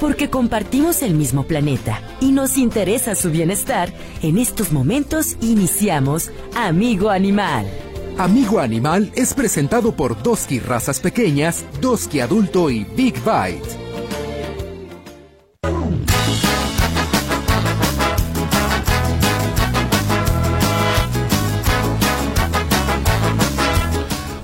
Porque compartimos el mismo planeta y nos interesa su bienestar, en estos momentos iniciamos Amigo Animal. Amigo Animal es presentado por Doski Razas Pequeñas, Doski Adulto y Big Bite.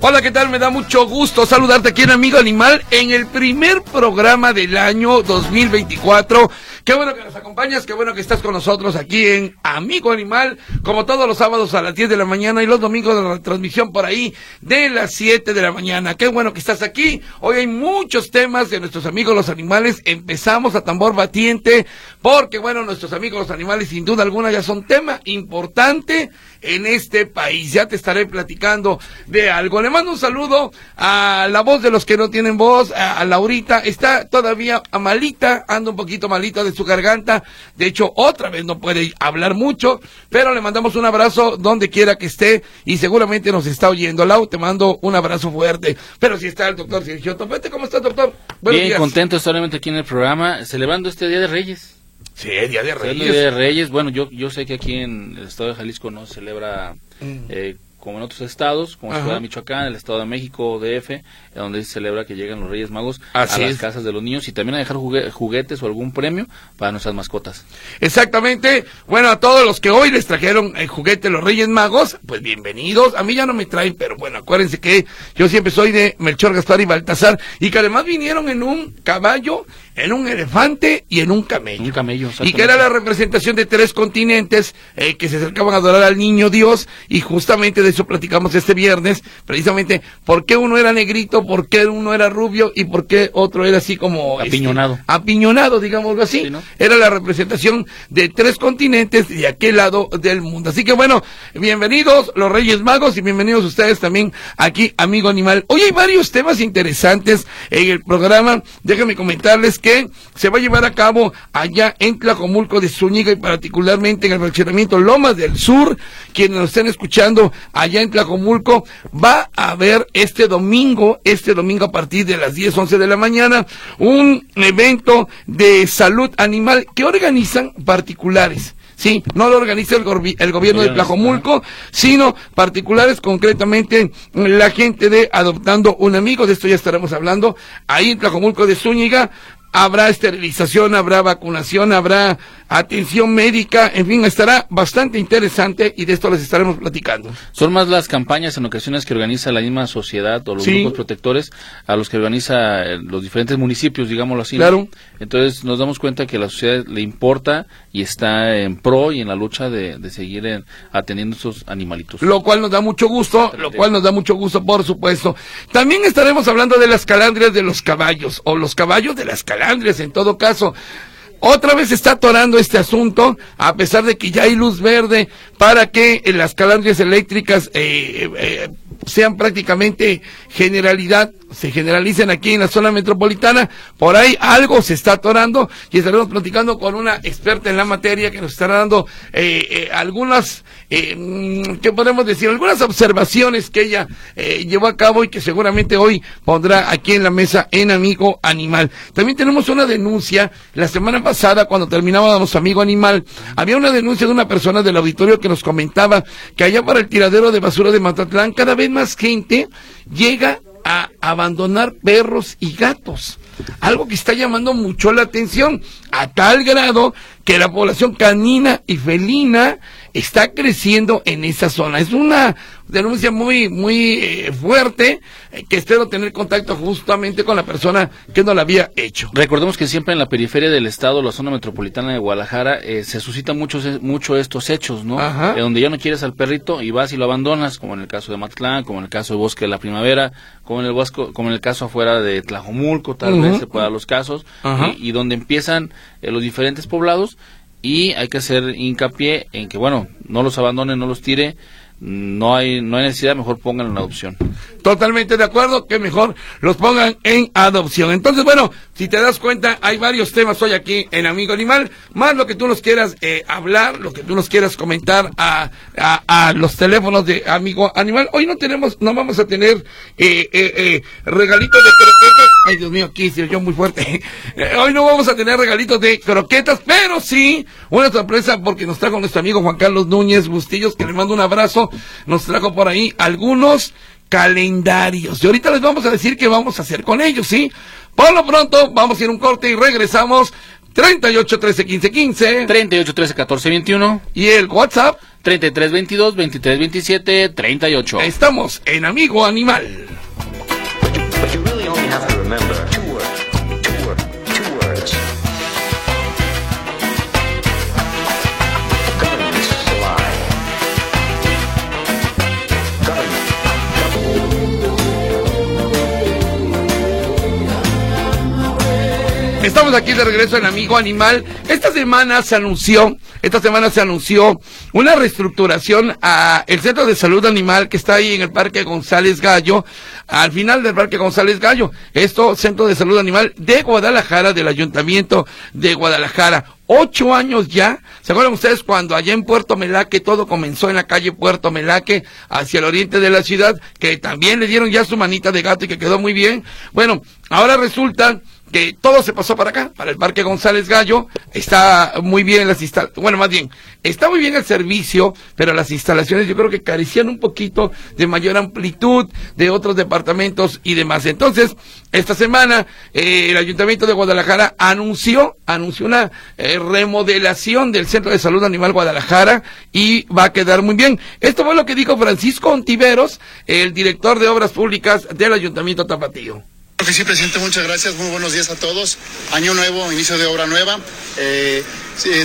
Hola, ¿qué tal? Me da mucho gusto saludarte aquí en Amigo Animal en el primer programa del año 2024. Qué bueno que nos acompañas, qué bueno que estás con nosotros aquí en Amigo Animal, como todos los sábados a las 10 de la mañana y los domingos de la transmisión por ahí de las 7 de la mañana. Qué bueno que estás aquí. Hoy hay muchos temas de nuestros amigos los animales. Empezamos a tambor batiente porque, bueno, nuestros amigos los animales sin duda alguna ya son tema importante en este país. Ya te estaré platicando de algo. Le mando un saludo a la voz de los que no tienen voz, a, Laurita. Está todavía malita, anda un poquito malita de su garganta. De hecho, otra vez no puede hablar mucho, pero le mandamos un abrazo donde quiera que esté y seguramente nos está oyendo. Lau, te mando un abrazo fuerte. Pero si está el doctor Sergio Topete, ¿cómo está, doctor? Bien, contento solamente aquí en el programa, celebrando este Día de Reyes. Sí, Día de Reyes. Día de Reyes, bueno, yo, yo sé que aquí en el estado de Jalisco no se celebra mm. eh, como en otros estados, como Ciudad de Michoacán, el Estado de México, DF, donde se celebra que llegan los Reyes Magos a las casas de los niños y también a dejar juguetes o algún premio para nuestras mascotas. Exactamente. Bueno, a todos los que hoy les trajeron el juguete los Reyes Magos, pues bienvenidos. A mí ya no me traen, pero bueno, acuérdense que yo siempre soy de Melchor, Gaspar y Baltasar y que además vinieron en un caballo en un elefante y en un camello. Un camello, Y que era la representación de tres continentes eh, que se acercaban a adorar al niño Dios y justamente de eso platicamos este viernes, precisamente por qué uno era negrito, por qué uno era rubio y por qué otro era así como... Este, apiñonado. apiñonado, digámoslo así. Era la representación de tres continentes de aquel lado del mundo. Así que bueno, bienvenidos los Reyes Magos y bienvenidos ustedes también aquí, amigo animal. Hoy hay varios temas interesantes en el programa. Déjenme comentarles que se va a llevar a cabo allá en Tlajomulco de Zúñiga y particularmente en el fraccionamiento Lomas del Sur. Quienes nos estén escuchando allá en Tlajomulco, va a haber este domingo, este domingo a partir de las 10, 11 de la mañana, un evento de salud animal que organizan particulares. Sí, no lo organiza el, gobierno de Tlajomulco, sino particulares, concretamente la gente de Adoptando un Amigo, de esto ya estaremos hablando, ahí en Tlajomulco de Zúñiga, habrá esterilización, habrá vacunación, habrá atención médica, en fin, estará bastante interesante y de esto les estaremos platicando. Son más las campañas en ocasiones que organiza la misma sociedad o los grupos protectores a los que organiza eh, los diferentes municipios, digámoslo así. Claro. Entonces nos damos cuenta que la sociedad le importa y está en pro y en la lucha de, seguir atendiendo esos animalitos. Lo cual nos da mucho gusto, lo cual nos da mucho gusto, por supuesto. También estaremos hablando de las calandrias de los caballos o los caballos de las calandrias en todo caso. Otra vez está atorando este asunto, a pesar de que ya hay luz verde para que las calandrias eléctricas eh, eh, sean prácticamente generalidad, se generalicen aquí en la zona metropolitana. Por ahí algo se está atorando y estaremos platicando con una experta en la materia que nos estará dando eh, eh, algunas, eh, mm, ¿qué podemos decir? Algunas observaciones que ella eh, llevó a cabo y que seguramente hoy pondrá aquí en la mesa en Amigo Animal. También tenemos una denuncia. La semana pasada, cuando terminábamos Amigo Animal, había una denuncia de una persona del auditorio que nos comentaba que allá para el tiradero de basura de Matatlán cada vez más gente llega a abandonar perros y gatos. Algo que está llamando mucho la atención, a tal grado que la población canina y felina está creciendo en esa zona. Es una denuncia muy, muy eh, fuerte eh, que espero tener contacto justamente con la persona que no la había hecho. Recordemos que siempre en la periferia del estado, la zona metropolitana de Guadalajara, eh, se suscitan muchos, mucho estos hechos, ¿no? donde ya no quieres al perrito y vas y lo abandonas, como en el caso de Matlán, como en el caso de Bosque de la Primavera, como en el, bosque, como en el caso afuera de Tlajomulco, tal vez se pueda los casos, y, donde empiezan los diferentes poblados y hay que hacer hincapié en que, bueno, no los abandone, no los tire, no hay, no hay necesidad, mejor pongan en adopción. Totalmente de acuerdo, que mejor los pongan en adopción. Entonces, bueno, Si te das cuenta, hay varios temas hoy aquí en Amigo Animal, más lo que tú nos quieras eh, hablar, lo que tú nos quieras comentar a, a, los teléfonos de Amigo Animal. Hoy no tenemos, no vamos a tener eh, eh, regalitos de croquetas. Ay, Dios mío, aquí yo muy fuerte. hoy no vamos a tener regalitos de croquetas, pero sí una sorpresa porque nos trajo nuestro amigo Juan Carlos Núñez Bustillos, que le mando un abrazo. Nos trajo por ahí algunos calendarios. Y ahorita les vamos a decir qué vamos a hacer con ellos, ¿sí? Por lo pronto, vamos a ir un corte y regresamos. 38 13 15 15. 38 13 14 21. Y el WhatsApp. 33 22 23 27 38. Estamos en Amigo Animal. Estamos aquí de regreso en Amigo Animal. Esta semana se anunció, esta semana se anunció una reestructuración a el Centro de Salud Animal que está ahí en el Parque González Gallo, al final del Parque González Gallo. Esto, Centro de Salud Animal de Guadalajara, del Ayuntamiento de Guadalajara. Ocho años ya. ¿Se acuerdan ustedes cuando allá en Puerto Melaque todo comenzó en la calle Puerto Melaque hacia el oriente de la ciudad, que también le dieron ya su manita de gato y que quedó muy bien? Bueno, ahora resulta que todo se pasó para acá, para el Parque González Gallo. Está muy bien las instalaciones, bueno, más bien, está muy bien el servicio, pero las instalaciones yo creo que carecían un poquito de mayor amplitud de otros departamentos y demás. Entonces, esta semana eh, el Ayuntamiento de Guadalajara anunció, anunció una eh, remodelación del Centro de Salud Animal Guadalajara y va a quedar muy bien. Esto fue lo que dijo Francisco Ontiveros, el director de Obras Públicas del Ayuntamiento Tapatío. Sí, presidente, muchas gracias. Muy buenos días a todos. Año nuevo, inicio de obra nueva. Eh,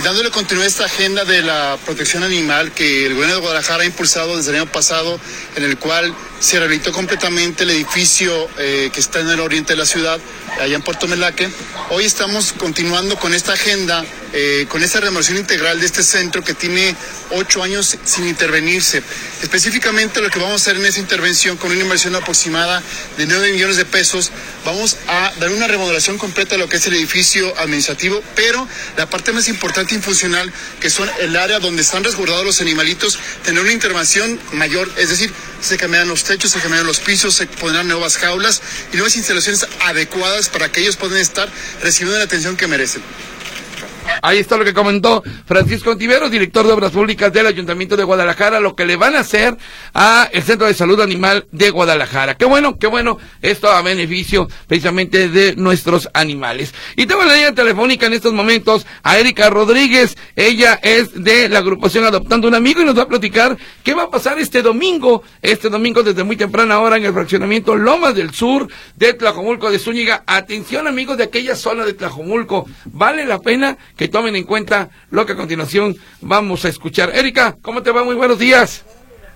dándole continuidad a esta agenda de la protección animal que el gobierno de Guadalajara ha impulsado desde el año pasado, en el cual se rehabilitó completamente el edificio eh, que está en el oriente de la ciudad, allá en Puerto Melaque. Hoy estamos continuando con esta agenda, eh, con esta remodelación integral de este centro que tiene ocho años sin intervenirse. Específicamente lo que vamos a hacer en esta intervención, con una inversión aproximada de 9 millones de pesos, vamos a dar una remodelación completa de lo que es el edificio administrativo, pero la parte más importante y funcional, que son el área donde están resguardados los animalitos, tener una intervención mayor, es decir, se cambian los techos, se cambian los pisos, se pondrán nuevas jaulas y nuevas instalaciones adecuadas para que ellos puedan estar recibiendo la atención que merecen. Ahí está lo que comentó Francisco Ontiveros, director de Obras Públicas del Ayuntamiento de Guadalajara, lo que le van a hacer a el Centro de Salud Animal de Guadalajara. Qué bueno, qué bueno, esto a beneficio precisamente de nuestros animales. Y tengo la línea telefónica en estos momentos a Erika Rodríguez. Ella es de la agrupación Adoptando un Amigo y nos va a platicar qué va a pasar este domingo, este domingo desde muy temprana hora en el fraccionamiento Lomas del Sur de Tlajomulco de Zúñiga. Atención amigos de aquella zona de Tlajomulco, vale la pena que tomen en cuenta lo que a continuación vamos a escuchar. Erika, ¿cómo te va? Muy buenos días.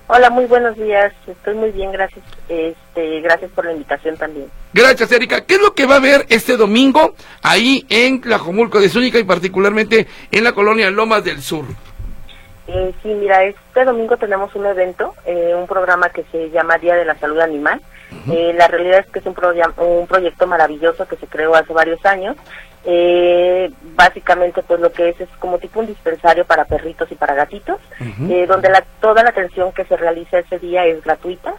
Hola, muy buenos días. Estoy muy bien, gracias. Este, gracias por la invitación también. Gracias, Erika. ¿Qué es lo que va a haber este domingo ahí en Tlajomulco de Zúñiga y particularmente en la colonia Lomas del Sur? Eh, sí, mira, este domingo tenemos un evento, eh, un programa que se llama Día de la Salud Animal. Eh, la realidad es que es un, un proyecto maravilloso que se creó hace varios años eh, básicamente pues lo que es es como tipo un dispensario para perritos y para gatitos, eh, donde la, toda la atención que se realiza ese día es gratuita.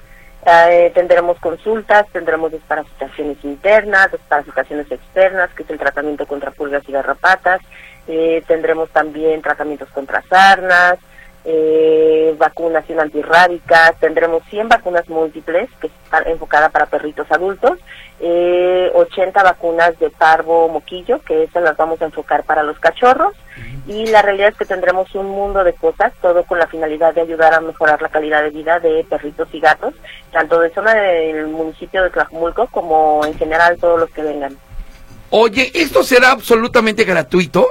Eh, tendremos consultas, tendremos desparasitaciones internas, desparasitaciones externas, que es el tratamiento contra pulgas y garrapatas, eh, tendremos también tratamientos contra sarnas, eh, vacunación antirrábica, tendremos 100 vacunas múltiples que están enfocadas para perritos adultos, eh, 80 vacunas de parvo moquillo, que esas las vamos a enfocar para los cachorros, y la realidad es que tendremos un mundo de cosas, todo con la finalidad de ayudar a mejorar la calidad de vida de perritos y gatos, tanto de zona del municipio de Tlajumulco como en general todos los que vengan. Oye, ¿esto será absolutamente gratuito?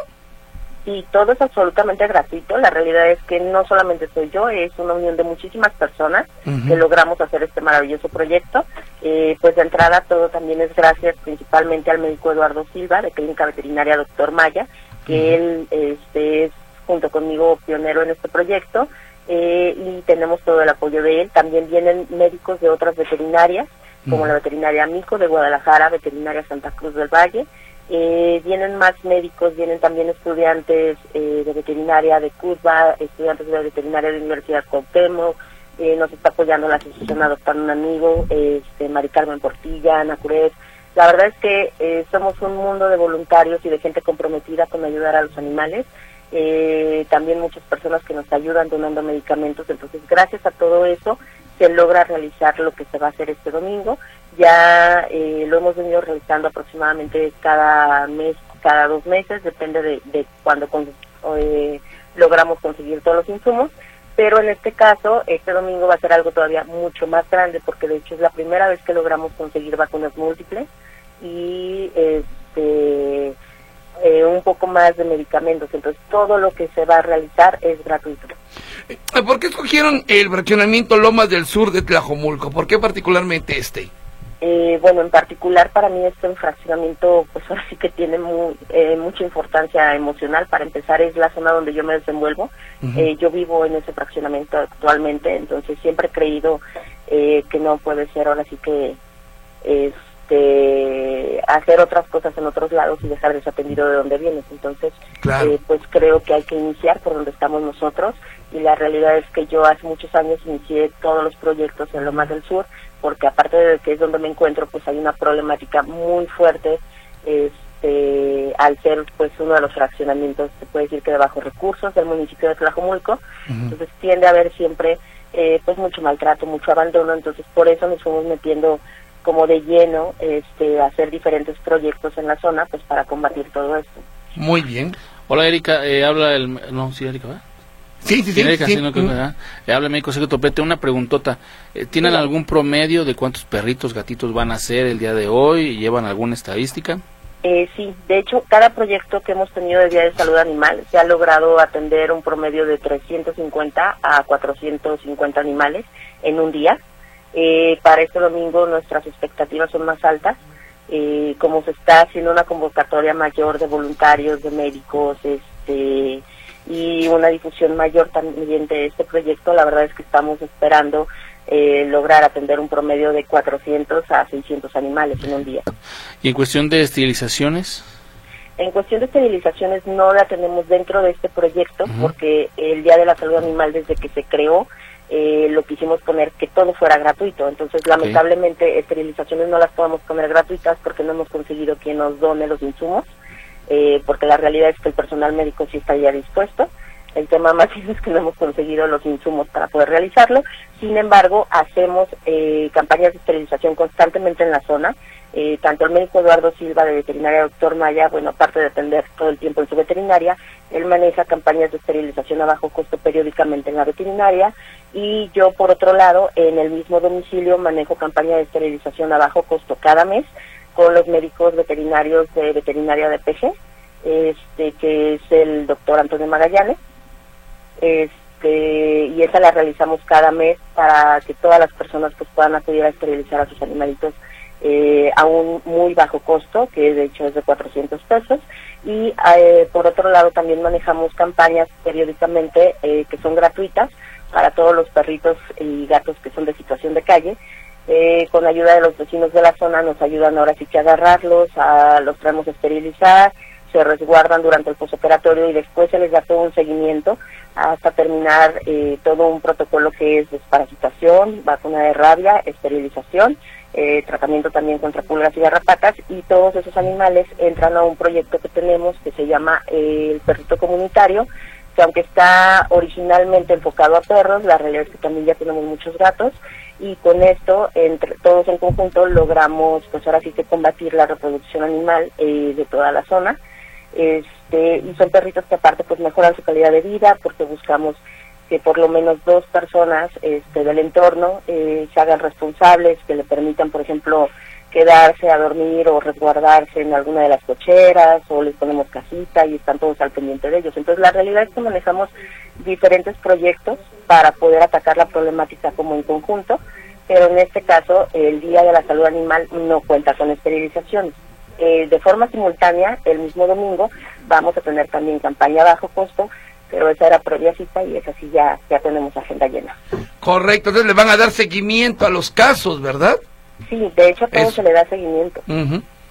Y todo es absolutamente gratuito. La realidad es que no solamente soy yo, es una unión de muchísimas personas que logramos hacer este maravilloso proyecto. Eh, pues de entrada todo también es gracias principalmente al médico Eduardo Silva de Clínica Veterinaria Doctor Maya, que él este, es junto conmigo pionero en este proyecto eh, y tenemos todo el apoyo de él. También vienen médicos de otras veterinarias, como la veterinaria Mico de Guadalajara, veterinaria Santa Cruz del Valle, Eh, vienen más médicos, vienen también estudiantes eh, de veterinaria de Cuba, estudiantes de veterinaria de la Universidad Cuauhtémoc, eh, nos está apoyando la asociación Adoptar un Amigo, este, Mari Carmen Portilla, Ana Curet. La verdad es que eh, somos un mundo de voluntarios y de gente comprometida con ayudar a los animales. Eh, también muchas personas que nos ayudan donando medicamentos. Entonces, gracias a todo eso, se logra realizar lo que se va a hacer este domingo. Ya eh, lo hemos venido realizando aproximadamente cada mes, cada dos meses, depende de, de cuando eh, logramos conseguir todos los insumos pero en este caso, este domingo va a ser algo todavía mucho más grande porque de hecho es la primera vez que logramos conseguir vacunas múltiples y este eh, un poco más de medicamentos. Entonces todo lo que se va a realizar es gratuito. Eh, ¿Por qué escogieron el fraccionamiento Lomas del Sur de Tlajomulco? ¿Por qué particularmente este? Eh, bueno, en particular para mí este fraccionamiento, pues ahora sí que tiene eh, mucha importancia emocional. Para empezar, es la zona donde yo me desenvuelvo. Eh, yo vivo en ese fraccionamiento actualmente, entonces siempre he creído que no puede ser ahora sí que este hacer otras cosas en otros lados y dejar desatendido de donde vienes. Entonces, pues creo que hay que iniciar por donde estamos nosotros y la realidad es que yo hace muchos años inicié todos los proyectos en Lomas del Sur porque aparte de que es donde me encuentro, pues hay una problemática muy fuerte este, al ser pues uno de los fraccionamientos, se puede decir que de bajos recursos del municipio de Tlajomulco, entonces tiende a haber siempre eh, pues mucho maltrato, mucho abandono, entonces por eso nos fuimos metiendo como de lleno este, a hacer diferentes proyectos en la zona pues para combatir todo esto. Muy bien. Hola Erika, eh, habla el... No, sí, Erika, ¿verdad? Sí, sí, sí. sí. No, mm. habla médico José Topete. Una preguntota. Eh, ¿Tienen algún promedio de cuántos perritos, gatitos van a ser el día de hoy? ¿Llevan alguna estadística? Eh, sí, de hecho, cada proyecto que hemos tenido de Día de Salud Animal se ha logrado atender un promedio de 350 a 450 animales en un día. Eh, para este domingo nuestras expectativas son más altas. Eh, como se está haciendo una convocatoria mayor de voluntarios, de médicos, este y una difusión mayor también de este proyecto, la verdad es que estamos esperando eh, lograr atender un promedio de 400 a 600 animales en un día. ¿Y en cuestión de esterilizaciones? En cuestión de esterilizaciones no la tenemos dentro de este proyecto porque el Día de la Salud Animal desde que se creó eh, lo quisimos poner que todo fuera gratuito. Entonces, lamentablemente, esterilizaciones no las podemos poner gratuitas porque no hemos conseguido quien nos done los insumos. Eh, porque la realidad es que el personal médico sí está ya dispuesto. El tema más es que no hemos conseguido los insumos para poder realizarlo. Sin embargo, hacemos eh, campañas de esterilización constantemente en la zona. Eh, tanto el médico Eduardo Silva de Veterinaria Doctor Maya, bueno, aparte de atender todo el tiempo en su veterinaria, él maneja campañas de esterilización a bajo costo periódicamente en la veterinaria y yo, por otro lado, en el mismo domicilio manejo campaña de esterilización a bajo costo cada mes con los médicos veterinarios de veterinaria de PG, este, que es el doctor Antonio Magallanes, este, y esa la realizamos cada mes para que todas las personas pues puedan acudir a esterilizar a sus animalitos eh, a un muy bajo costo, que de hecho es de 400 pesos. Y eh, por otro lado también manejamos campañas periódicamente eh, que son gratuitas para todos los perritos y gatos que son de situación de calle, eh, con ayuda de los vecinos de la zona nos ayudan ahora sí que a agarrarlos, a, los traemos a esterilizar, se resguardan durante el posoperatorio y después se les da todo un seguimiento hasta terminar eh, todo un protocolo que es desparasitación, vacuna de rabia, esterilización, eh, tratamiento también contra pulgas y garrapatas y todos esos animales entran a un proyecto que tenemos que se llama el perrito comunitario, que aunque está originalmente enfocado a perros, la realidad es que también ya tenemos muchos gatos y con esto, entre todos en conjunto, logramos, pues ahora sí que combatir la reproducción animal eh, de toda la zona. Este, y son perritos que aparte pues mejoran su calidad de vida porque buscamos que por lo menos dos personas este, del entorno eh, se hagan responsables, que le permitan, por ejemplo, quedarse a dormir o resguardarse en alguna de las cocheras o les ponemos casita y están todos al pendiente de ellos. Entonces la realidad es que manejamos diferentes proyectos para poder atacar la problemática como en conjunto, pero en este caso el Día de la Salud Animal no cuenta con esterilizaciones. Eh, de forma simultánea, el mismo domingo, vamos a tener también campaña a bajo costo, pero esa era previa cita y esa sí ya, ya tenemos agenda llena. Correcto, entonces le van a dar seguimiento a los casos, ¿verdad? Sí, de hecho a todo se le da seguimiento.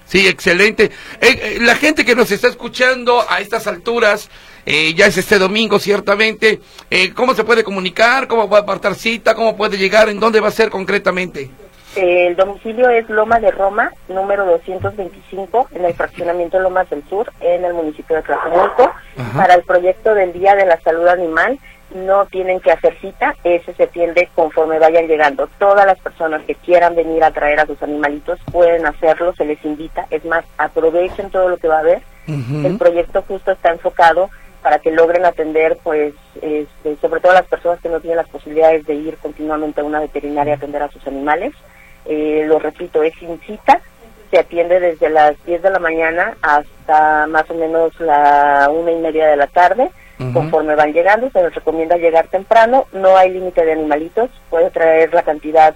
Sí, excelente. Eh, la gente que nos está escuchando a estas alturas, ya es este domingo ciertamente, ¿cómo se puede comunicar? ¿Cómo puede apartar cita? ¿Cómo puede llegar? ¿En dónde va a ser concretamente? El domicilio es Loma de Roma, número 225, en el fraccionamiento Lomas del Sur, en el municipio de Tlajomulco. Para el proyecto del Día de la Salud Animal no tienen que hacer cita, ese se tiende conforme vayan llegando. Todas las personas que quieran venir a traer a sus animalitos pueden hacerlo, se les invita. Es más, aprovechen todo lo que va a haber. El proyecto justo está enfocado para que logren atender, pues, este, sobre todo las personas que no tienen las posibilidades de ir continuamente a una veterinaria a atender a sus animales. Eh, lo repito, es sin cita, se atiende desde las 10 de la mañana hasta más o menos la una y media de la tarde. Conforme van llegando, se les recomienda llegar temprano, no hay límite de animalitos, puede traer la cantidad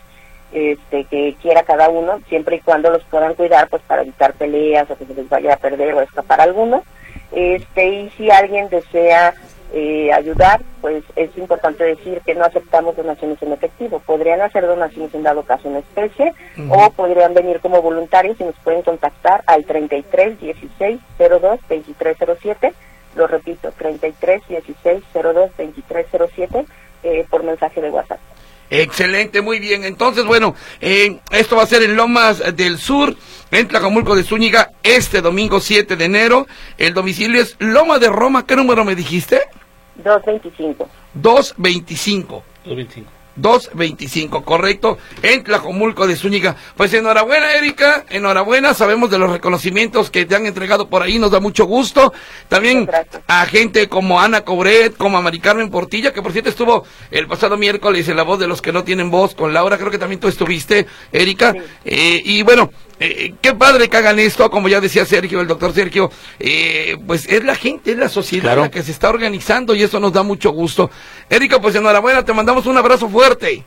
este, que quiera cada uno, siempre y cuando los puedan cuidar, pues para evitar peleas o que se les vaya a perder o escapar alguno. Este, y si alguien desea eh, ayudar, pues es importante decir que no aceptamos donaciones en efectivo. Podrían hacer donaciones en dado caso en especie o podrían venir como voluntarios y nos pueden contactar al 33 16 02 23 07. Lo repito, 33 16 02 23 07 eh, por mensaje de WhatsApp. Excelente, muy bien. Entonces, bueno, eh, esto va a ser en Lomas del Sur, en Tlacomulco de Zúñiga, este domingo 7 de enero. El domicilio es Loma de Roma. ¿Qué número me dijiste? 225. 225. 225. 225, correcto, en Tlajomulco de Zúñiga. Pues enhorabuena, Erika, enhorabuena, sabemos de los reconocimientos que te han entregado por ahí, nos da mucho gusto. También a gente como Ana Cobret, como a Mari Carmen Portilla, que por cierto estuvo el pasado miércoles en La Voz de los que no tienen voz con Laura, creo que también tú estuviste, Erika. Eh, y bueno, eh, qué padre que hagan esto, como ya decía Sergio, el doctor Sergio, eh, pues es la gente, es la sociedad la que se está organizando y eso nos da mucho gusto. Erika, pues enhorabuena, te mandamos un abrazo fuerte.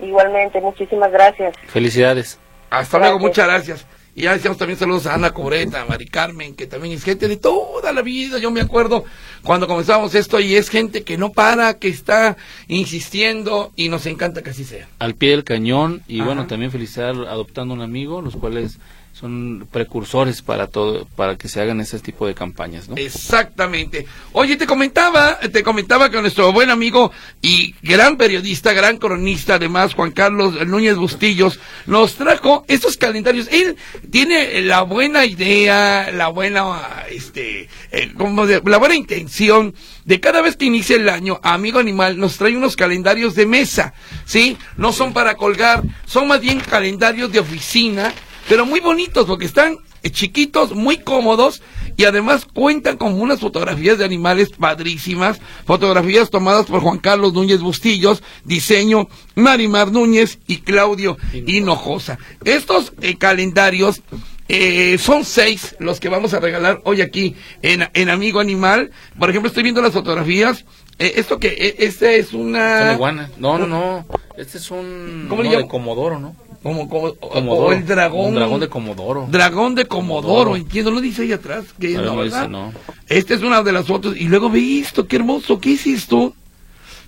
Igualmente, muchísimas gracias. Felicidades. Hasta luego, muchas gracias. Y ya decíamos también saludos a Ana Cobreta, a Mari Carmen, que también es gente de toda la vida. Yo me acuerdo cuando comenzamos esto y es gente que no para, que está insistiendo y nos encanta que así sea. Al pie del cañón y bueno, también felicitar adoptando un amigo, los cuales son precursores para todo, para que se hagan ese tipo de campañas, ¿no? Exactamente. Oye, te comentaba, te comentaba que nuestro buen amigo y gran periodista, gran cronista, además, Juan Carlos Núñez Bustillos, nos trajo estos calendarios. Él tiene la buena idea, la buena, este, eh, como la buena intención de cada vez que inicia el año, Amigo Animal nos trae unos calendarios de mesa, ¿sí? No son para colgar, son más bien calendarios de oficina pero muy bonitos porque están eh, chiquitos, muy cómodos y además cuentan con unas fotografías de animales padrísimas, fotografías tomadas por Juan Carlos Núñez Bustillos, diseño Marimar Núñez y Claudio Hinojosa. Estos eh, calendarios eh, son seis los que vamos a regalar hoy aquí en, en Amigo Animal. Por ejemplo, estoy viendo las fotografías. esto que, este es una... iguana. No, no, no. Este es un... ¿Cómo le de Comodoro, ¿no? Como, como o el dragón. Un dragón de Comodoro. Dragón de Comodoro, entiendo. Lo dice ahí atrás. Que no, Dice, no. Esta es una de las fotos. Y luego ve esto, qué hermoso. ¿Qué hiciste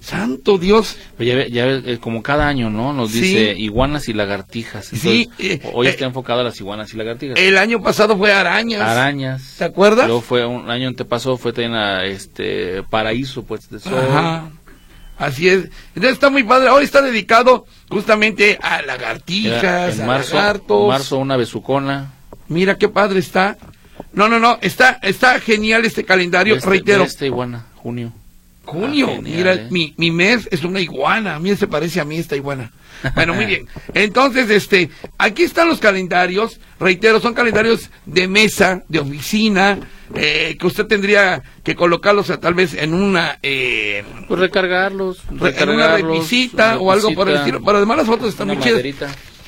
Santo Dios. Ya, ya, eh, como cada año, ¿no? Nos dice iguanas y lagartijas. sí. Eh, hoy está eh, enfocado a las iguanas y lagartijas. El año pasado fue arañas. Arañas. ¿Te acuerdas? Luego fue un año antepasado fue también a este paraíso, pues, de sol. Ajá. Así es. Entonces está muy padre. Hoy está dedicado justamente a lagartijas, en marzo, En marzo una besucona. Mira qué padre está. No, no, no. Está, está genial este calendario. Este, reitero. Este iguana, junio. Junio. Ah, Mira, ¿eh? mi, mi mes es una iguana. A mí se parece a mí esta iguana. Bueno, muy bien. Entonces, este, aquí están los calendarios. Reitero, son calendarios de mesa, de oficina, eh, que usted tendría que colocarlos tal vez en una... Eh, pues recargarlos, En una revisita o algo por el estilo. Pero además las fotos están muy chidas.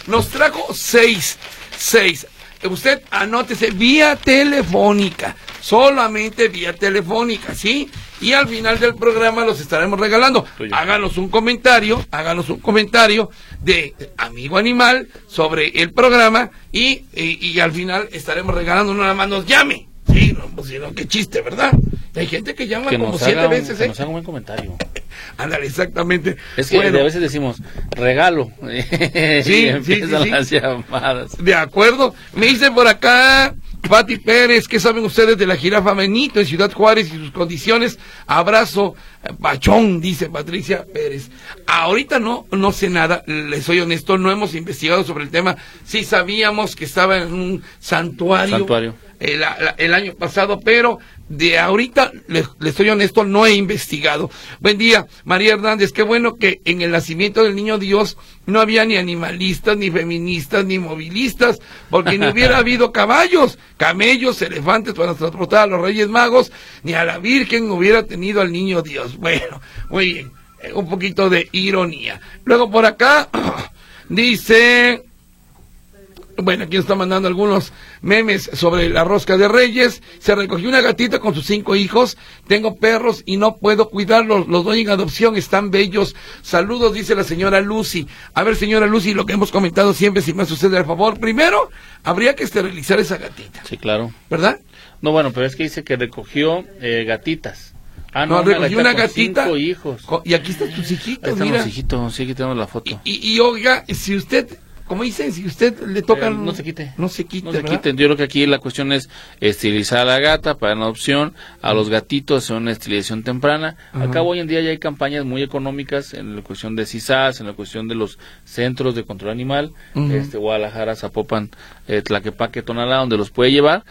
Nos trajo seis, seis. Usted anótese vía telefónica, solamente vía telefónica, ¿sí? Y al final del programa los estaremos regalando. Háganos un comentario, háganos un comentario de Amigo Animal sobre el programa y, y, al final estaremos regalando, no nada más nos llame. Sí, no, pues, qué chiste, ¿verdad? Hay gente que llama como siete veces. Que ¿eh? nos haga un buen comentario. Ándale, exactamente. Es que a veces decimos, regalo. sí, sí, las llamadas. De acuerdo. Me dice por acá, Pati Pérez, ¿qué saben ustedes de la jirafa Benito en Ciudad Juárez y sus condiciones? Abrazo, pachón, dice Patricia Pérez. Ahorita no, no sé nada, les soy honesto, no hemos investigado sobre el tema. Sí sabíamos que estaba en un santuario. Santuario. El, el año pasado, pero de ahorita, le, le, estoy honesto, no he investigado. Buen día, María Hernández. Qué bueno que en el nacimiento del niño Dios no había ni animalistas, ni feministas, ni movilistas, porque ni hubiera habido caballos, camellos, elefantes para transportar a los Reyes Magos, ni a la Virgen hubiera tenido al niño Dios. Bueno, muy bien, un poquito de ironía. Luego por acá dice bueno, aquí está mandando algunos memes sobre la rosca de Reyes. Se recogió una gatita con sus cinco hijos. Tengo perros y no puedo cuidarlos. Los doy en adopción. Están bellos. Saludos, dice la señora Lucy. A ver, señora Lucy, lo que hemos comentado siempre, si me sucede el favor. Primero, habría que esterilizar esa gatita. Sí, claro. ¿Verdad? No, bueno, pero es que dice que recogió eh, gatitas. Ah, no, recogió una, gatita. Cinco hijos. Y aquí están tus hijitos, Ahí están los hijitos, sí, aquí tenemos la foto. Y, y, oiga, si usted como dicen, si usted le toca... Eh, no se quite. No se quite, No se quite. Yo creo que aquí la cuestión es esterilizar a la gata para adopción, a los gatitos son una estilización temprana. Acá hoy en día ya hay campañas muy económicas en la cuestión de CISAS, en la cuestión de los centros de control animal, este Guadalajara, Zapopan, eh, Tlaquepaque, Tonalá, donde los puede llevar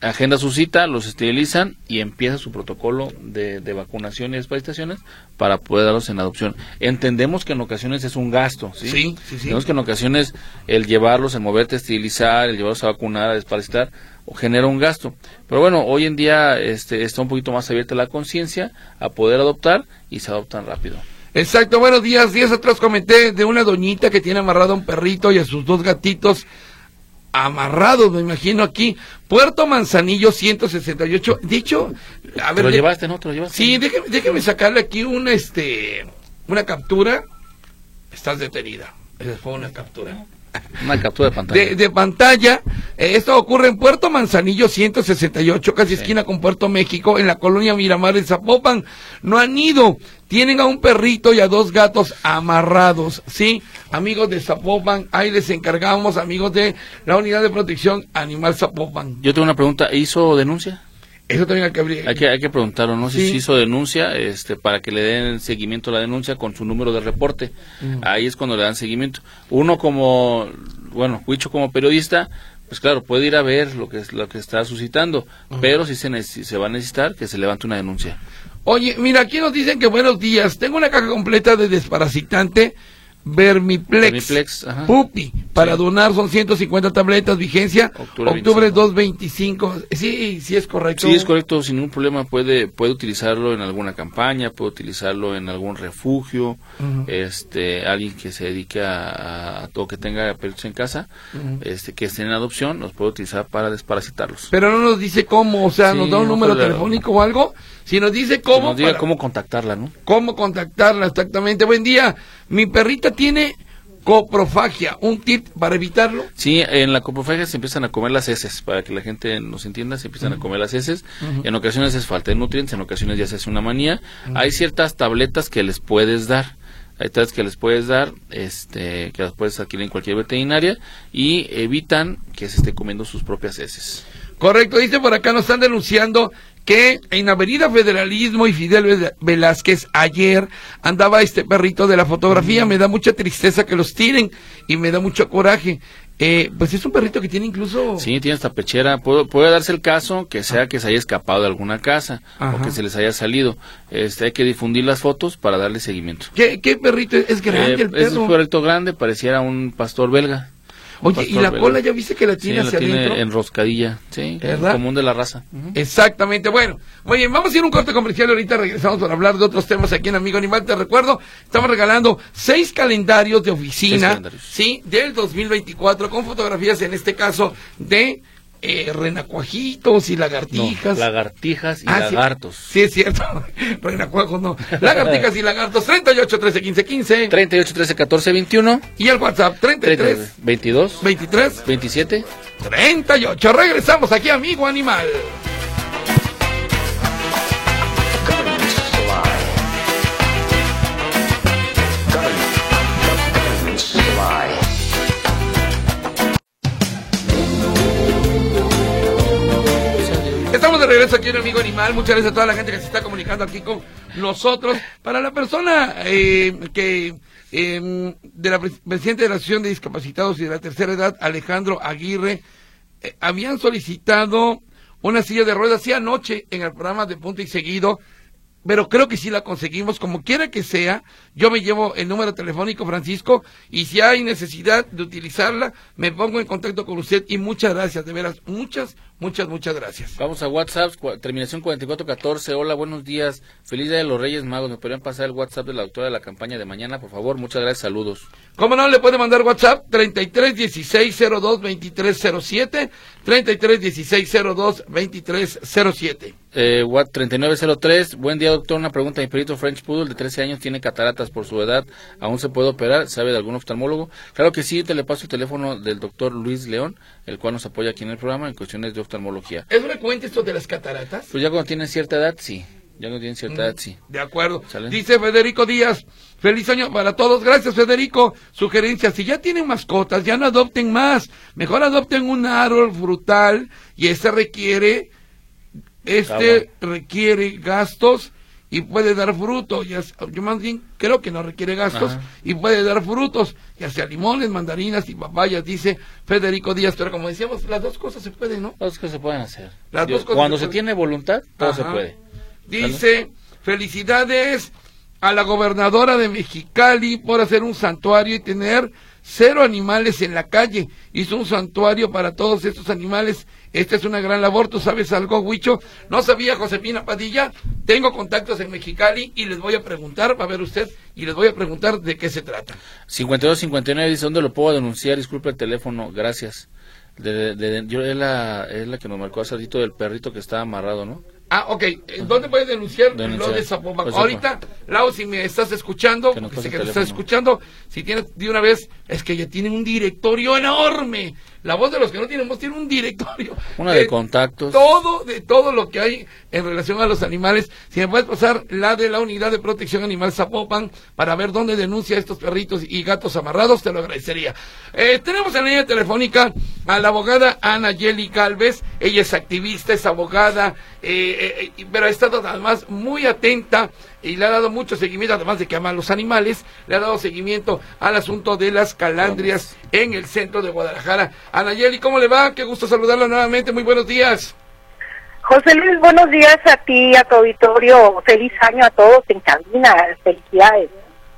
agenda su cita, los esterilizan y empieza su protocolo de, vacunación y desparasitaciones para poder darlos en adopción. Entendemos que en ocasiones es un gasto, ¿sí? Sí, sí, Entendemos que en ocasiones el llevarlos, el moverte a esterilizar, el llevarlos a vacunar, a desparasitar, genera un gasto. Pero bueno, hoy en día este, está un poquito más abierta la conciencia a poder adoptar y se adoptan rápido. Exacto, buenos días. Días atrás comenté de una doñita que tiene amarrado a un perrito y a sus dos gatitos amarrados, me imagino aquí. Puerto Manzanillo 168. Dicho, a ver. lo llevaste, ¿no? ¿Te lo llevaste? Sí, déjeme, déjeme sacarle aquí una, este, una captura. Estás detenida. Esa fue una captura. Una captura de pantalla. De, pantalla. Eh, esto ocurre en Puerto Manzanillo 168, casi esquina con Puerto México, en la colonia Miramar de Zapopan. No han ido. Tienen a un perrito y a dos gatos amarrados. Sí, amigos de Zapopan, ahí les encargamos, amigos de la Unidad de Protección Animal Zapopan. Yo tengo una pregunta. ¿Hizo denuncia? Eso también hay que abrir. Hay que, hay que preguntarlo, no si hizo denuncia, este, para que le den seguimiento a la denuncia con su número de reporte. Mm. Ahí es cuando le dan seguimiento. Uno como, bueno, Huicho como periodista, pues claro, puede ir a ver lo que, lo que está suscitando, pero si se, se va a necesitar que se levante una denuncia. Oye, mira, aquí nos dicen que buenos días, tengo una caja completa de desparasitante Vermiplex, Pupi, para donar son 150 tabletas, vigencia octubre, 225. Sí, sí es correcto. Sí es correcto, sin ningún problema puede puede utilizarlo en alguna campaña, puede utilizarlo en algún refugio, este alguien que se dedique a, a, o que tenga perros en casa, este que estén en adopción, los puede utilizar para desparasitarlos. Pero no nos dice cómo, o sea, nos da un número telefónico o algo. Si nos dice cómo. nos diga cómo contactarla, ¿no? Cómo contactarla, exactamente. Buen día. Mi perrita tiene coprofagia. ¿Un tip para evitarlo? Sí, en la coprofagia se empiezan a comer las heces. Para que la gente nos entienda, se empiezan a comer las heces. En ocasiones es falta de nutrientes, en ocasiones ya se hace una manía. Hay ciertas tabletas que les puedes dar hay tabletas que les puedes dar, este, que las puedes adquirir en cualquier veterinaria y evitan que se esté comiendo sus propias heces. Correcto, dice por acá, nos están denunciando que en Avenida Federalismo y Fidel Velázquez ayer andaba este perrito de la fotografía. Me da mucha tristeza que los tiren y me da mucho coraje. Eh, pues es un perrito que tiene incluso... Sí, tiene esta pechera. Puede, darse el caso que sea que se haya escapado de alguna casa o que se les haya salido. Este, hay que difundir las fotos para darle seguimiento. ¿Qué, perrito? ¿Es grande eh, el perro? Es un perrito grande, pareciera un pastor belga. Oye, ¿y la cola ya viste que la tiene sí, hacia la tiene enroscadilla, sí, ¿verdad? común de la raza. Exactamente, bueno. Oye, vamos a ir a un corte comercial ahorita regresamos para hablar de otros temas aquí en Amigo Animal. Te recuerdo, estamos regalando seis calendarios de oficina, sí, del 2024 con fotografías, en este caso, de eh, renacuajitos y lagartijas. lagartijas y ah, lagartos. Sí, es cierto. Renacuajos no. Lagartijas y lagartos. 38 13 15 15. 38 13 14 21. Y el WhatsApp 33 22 23 27 38. Regresamos aquí, amigo animal. Regreso aquí en Amigo Animal. Muchas gracias a toda la gente que se está comunicando aquí con nosotros. Para la persona eh, que eh, de la presidente de la Asociación de Discapacitados y de la Tercera Edad, Alejandro Aguirre, eh, habían solicitado una silla de ruedas, sí anoche en el programa de Punto y Seguido, pero creo que sí la conseguimos, como quiera que sea, yo me llevo el número telefónico, Francisco, y si hay necesidad de utilizarla, me pongo en contacto con usted y muchas gracias, de veras, muchas, muchas, muchas gracias. Vamos a WhatsApp, terminación 4414, hola, buenos días, feliz día de los Reyes Magos, ¿me podrían pasar el WhatsApp de la autora de la campaña de mañana, por favor? Muchas gracias, saludos. ¿Cómo no? Le puede mandar WhatsApp 33 16 02 23 07, 33 16 02 23 07. Eh, 3903, buen día doctor, una pregunta, mi perito French Poodle de 13 años tiene cataratas por su edad, ¿aún se puede operar? ¿Sabe de algún oftalmólogo? Claro que sí, te le paso el teléfono del doctor Luis León, el cual nos apoya aquí en el programa en cuestiones de oftalmología. ¿Es frecuente esto de las cataratas? Pues ya cuando tienen cierta edad, sí. Ya cuando tienen cierta edad, sí. De acuerdo. Dice Federico Díaz, feliz año para todos. Gracias, Federico. Sugerencia, si ya tienen mascotas, ya no adopten más. Mejor adopten un árbol frutal y este requiere, este requiere gastos y puede dar fruto. Ya, yo más bien creo que no requiere gastos y puede dar frutos, ya sea limones, mandarinas y papayas, dice Federico Díaz. Pero como decíamos, las dos cosas se pueden, ¿no? Las dos cosas se pueden hacer. Las dos cosas cuando se, tiene voluntad, todo se puede. Dice, felicidades a la gobernadora de Mexicali por hacer un santuario y tener cero animales en la calle. Hizo un santuario para todos estos animales. Esta es una gran labor. ¿Tú sabes algo, Huicho? No sabía Josefina Padilla. Tengo contactos en Mexicali y les voy a preguntar, va a ver usted, y les voy a preguntar de qué se trata. 5259 dice, ¿dónde lo puedo denunciar? Disculpe el teléfono, gracias. De, yo, es, la, es la que nos marcó hace del perrito que estaba amarrado, ¿no? Ah, ok. ¿Dónde puedes denunciar, lo de Zapopan? Pues Ahorita, Lau, si me estás escuchando, que sé que estás escuchando, si tienes de una vez, es que ya tienen un directorio enorme la voz de los que no tienen voz tiene un directorio. Una de, contactos. Todo, de todo lo que hay en relación a los animales. Si me puedes pasar la de la Unidad de Protección Animal Zapopan para ver dónde denuncia estos perritos y gatos amarrados, te lo agradecería. Eh, tenemos en la línea telefónica a la abogada Ana Yeli Calves. Ella es activista, es abogada, eh, eh, pero ha estado además muy atenta y le ha dado mucho seguimiento, además de que ama a los animales, le ha dado seguimiento al asunto de las calandrias en el centro de Guadalajara. Anayeli, ¿cómo le va? Qué gusto saludarla nuevamente, muy buenos días. José Luis, buenos días a ti, a tu auditorio, feliz año a todos en cabina, felicidades.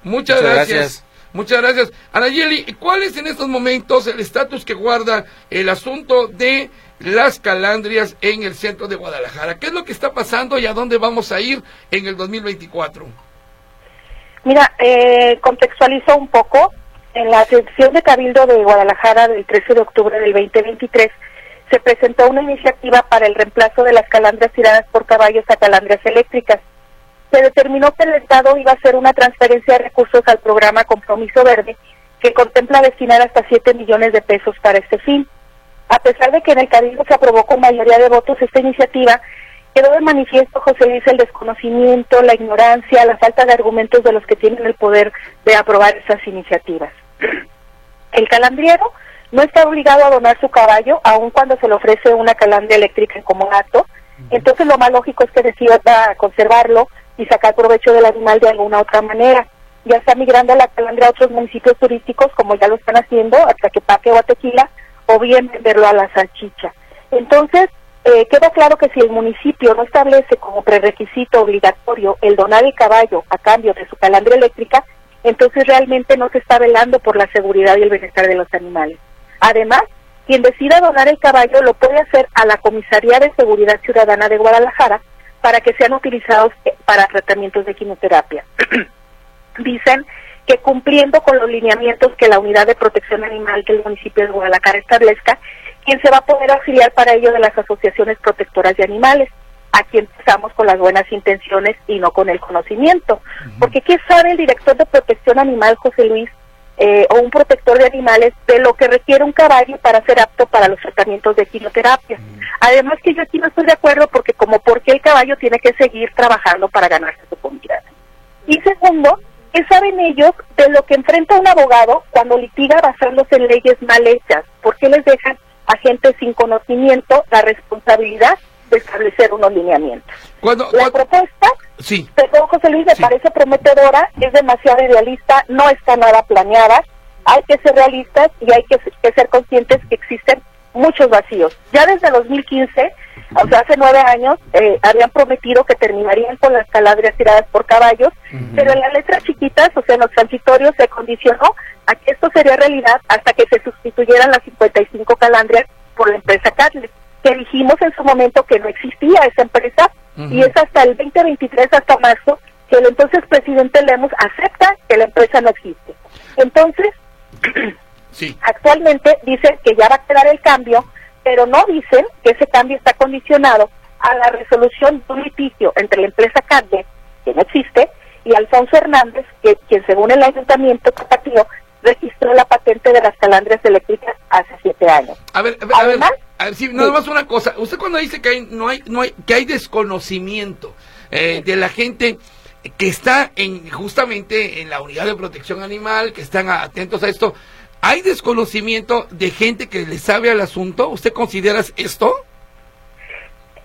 Muchas, gracias. Muchas gracias. Anayeli, ¿cuál es en estos momentos el estatus que guarda el asunto de las calandrias en el centro de Guadalajara. ¿Qué es lo que está pasando y a dónde vamos a ir en el 2024? Mira, eh, contextualizo un poco. En la sesión de Cabildo de Guadalajara del 13 de octubre del 2023 se presentó una iniciativa para el reemplazo de las calandrias tiradas por caballos a calandrias eléctricas. Se determinó que el Estado iba a hacer una transferencia de recursos al programa Compromiso Verde, que contempla destinar hasta 7 millones de pesos para este fin. A pesar de que en el Cabildo se aprobó con mayoría de votos esta iniciativa, quedó de manifiesto, José Luis, el desconocimiento, la ignorancia, la falta de argumentos de los que tienen el poder de aprobar esas iniciativas. El calandriero no está obligado a donar su caballo, aun cuando se le ofrece una calandria eléctrica en comodato. Entonces lo más lógico es que decida conservarlo y sacar provecho del animal de alguna otra manera. Ya está migrando la calandria a otros municipios turísticos, como ya lo están haciendo, hasta que Paque o a Tequila, o bien venderlo a la salchicha. Entonces, eh, queda claro que si el municipio no establece como prerequisito obligatorio el donar el caballo a cambio de su calandra eléctrica, entonces realmente no se está velando por la seguridad y el bienestar de los animales. Además, quien decida donar el caballo lo puede hacer a la Comisaría de Seguridad Ciudadana de Guadalajara para que sean utilizados eh, para tratamientos de quimioterapia. Dicen que cumpliendo con los lineamientos que la Unidad de Protección Animal del municipio de Guadalajara establezca, quien se va a poder auxiliar para ello de las asociaciones protectoras de animales. Aquí empezamos con las buenas intenciones y no con el conocimiento. Porque ¿qué sabe el director de protección animal, José Luis, eh, o un protector de animales, de lo que requiere un caballo para ser apto para los tratamientos de quimioterapia? Además que yo aquí no estoy de acuerdo porque como porque el caballo tiene que seguir trabajando para ganarse su comida. Y segundo, ¿Qué saben ellos de lo que enfrenta un abogado cuando litiga basándose en leyes mal hechas? ¿Por qué les dejan a gente sin conocimiento la responsabilidad de establecer unos lineamientos. Cuando, la propuesta, sí. perdón José Luis, me parece prometedora, es demasiado idealista, no está nada planeada, hay que ser realistas y hay que, que ser conscientes que existen muchos vacíos. Ya desde 2015 o sea, hace nueve años eh, habían prometido que terminarían con las calandrias tiradas por caballos, pero en las letras chiquitas, o sea, en los transitorios, se condicionó a que esto sería realidad hasta que se sustituyeran las 55 calandrias por la empresa Catle, que dijimos en su momento que no existía esa empresa, y es hasta el 2023, hasta marzo, que el entonces presidente Lemos acepta que la empresa no existe. Entonces, sí. actualmente dice que ya va a quedar el cambio, pero no dicen que ese cambio está condicionado a la resolución de un litigio entre la empresa CADE, que no existe, y Alfonso Hernández, que quien según el ayuntamiento tapatío registró la patente de las calandrias eléctricas hace siete años. A ver, a ver, a ver, sí, nada más una cosa. Usted cuando dice que hay, no hay, no hay, que hay desconocimiento eh, de la gente que está en justamente en la unidad de protección animal, que están atentos a esto, ¿Hay desconocimiento de gente que le sabe al asunto? ¿Usted considera esto?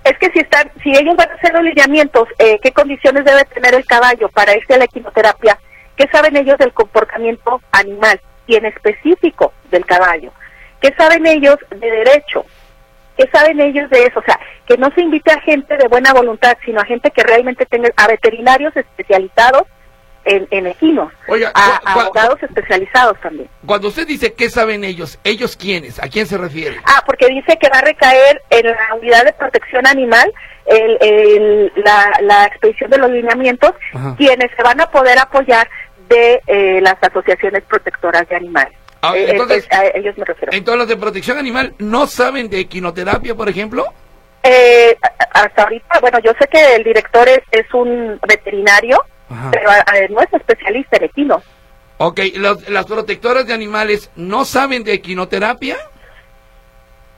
Es que si están, si ellos van a hacer los lineamientos, eh, ¿qué condiciones debe tener el caballo para irse a la equinoterapia? ¿Qué saben ellos del comportamiento animal y en específico del caballo? ¿Qué saben ellos de derecho? ¿Qué saben ellos de eso? O sea, que no se invite a gente de buena voluntad, sino a gente que realmente tenga, a veterinarios especializados en, equinos, a, abogados especializados también. Cuando usted dice qué saben ellos, ¿ellos quiénes? ¿A quién se refiere? Ah, porque dice que va a recaer en la unidad de protección animal el, la, expedición de los lineamientos, quienes se van a poder apoyar de eh, las asociaciones protectoras de animales. Ah, eh, entonces, a ellos me refiero. Entonces, los de protección animal no saben de equinoterapia, por ejemplo. Eh, hasta ahorita, bueno, yo sé que el director es, es un veterinario, pero no es especialista en equinos. Ok, ¿las protectoras de animales no saben de equinoterapia?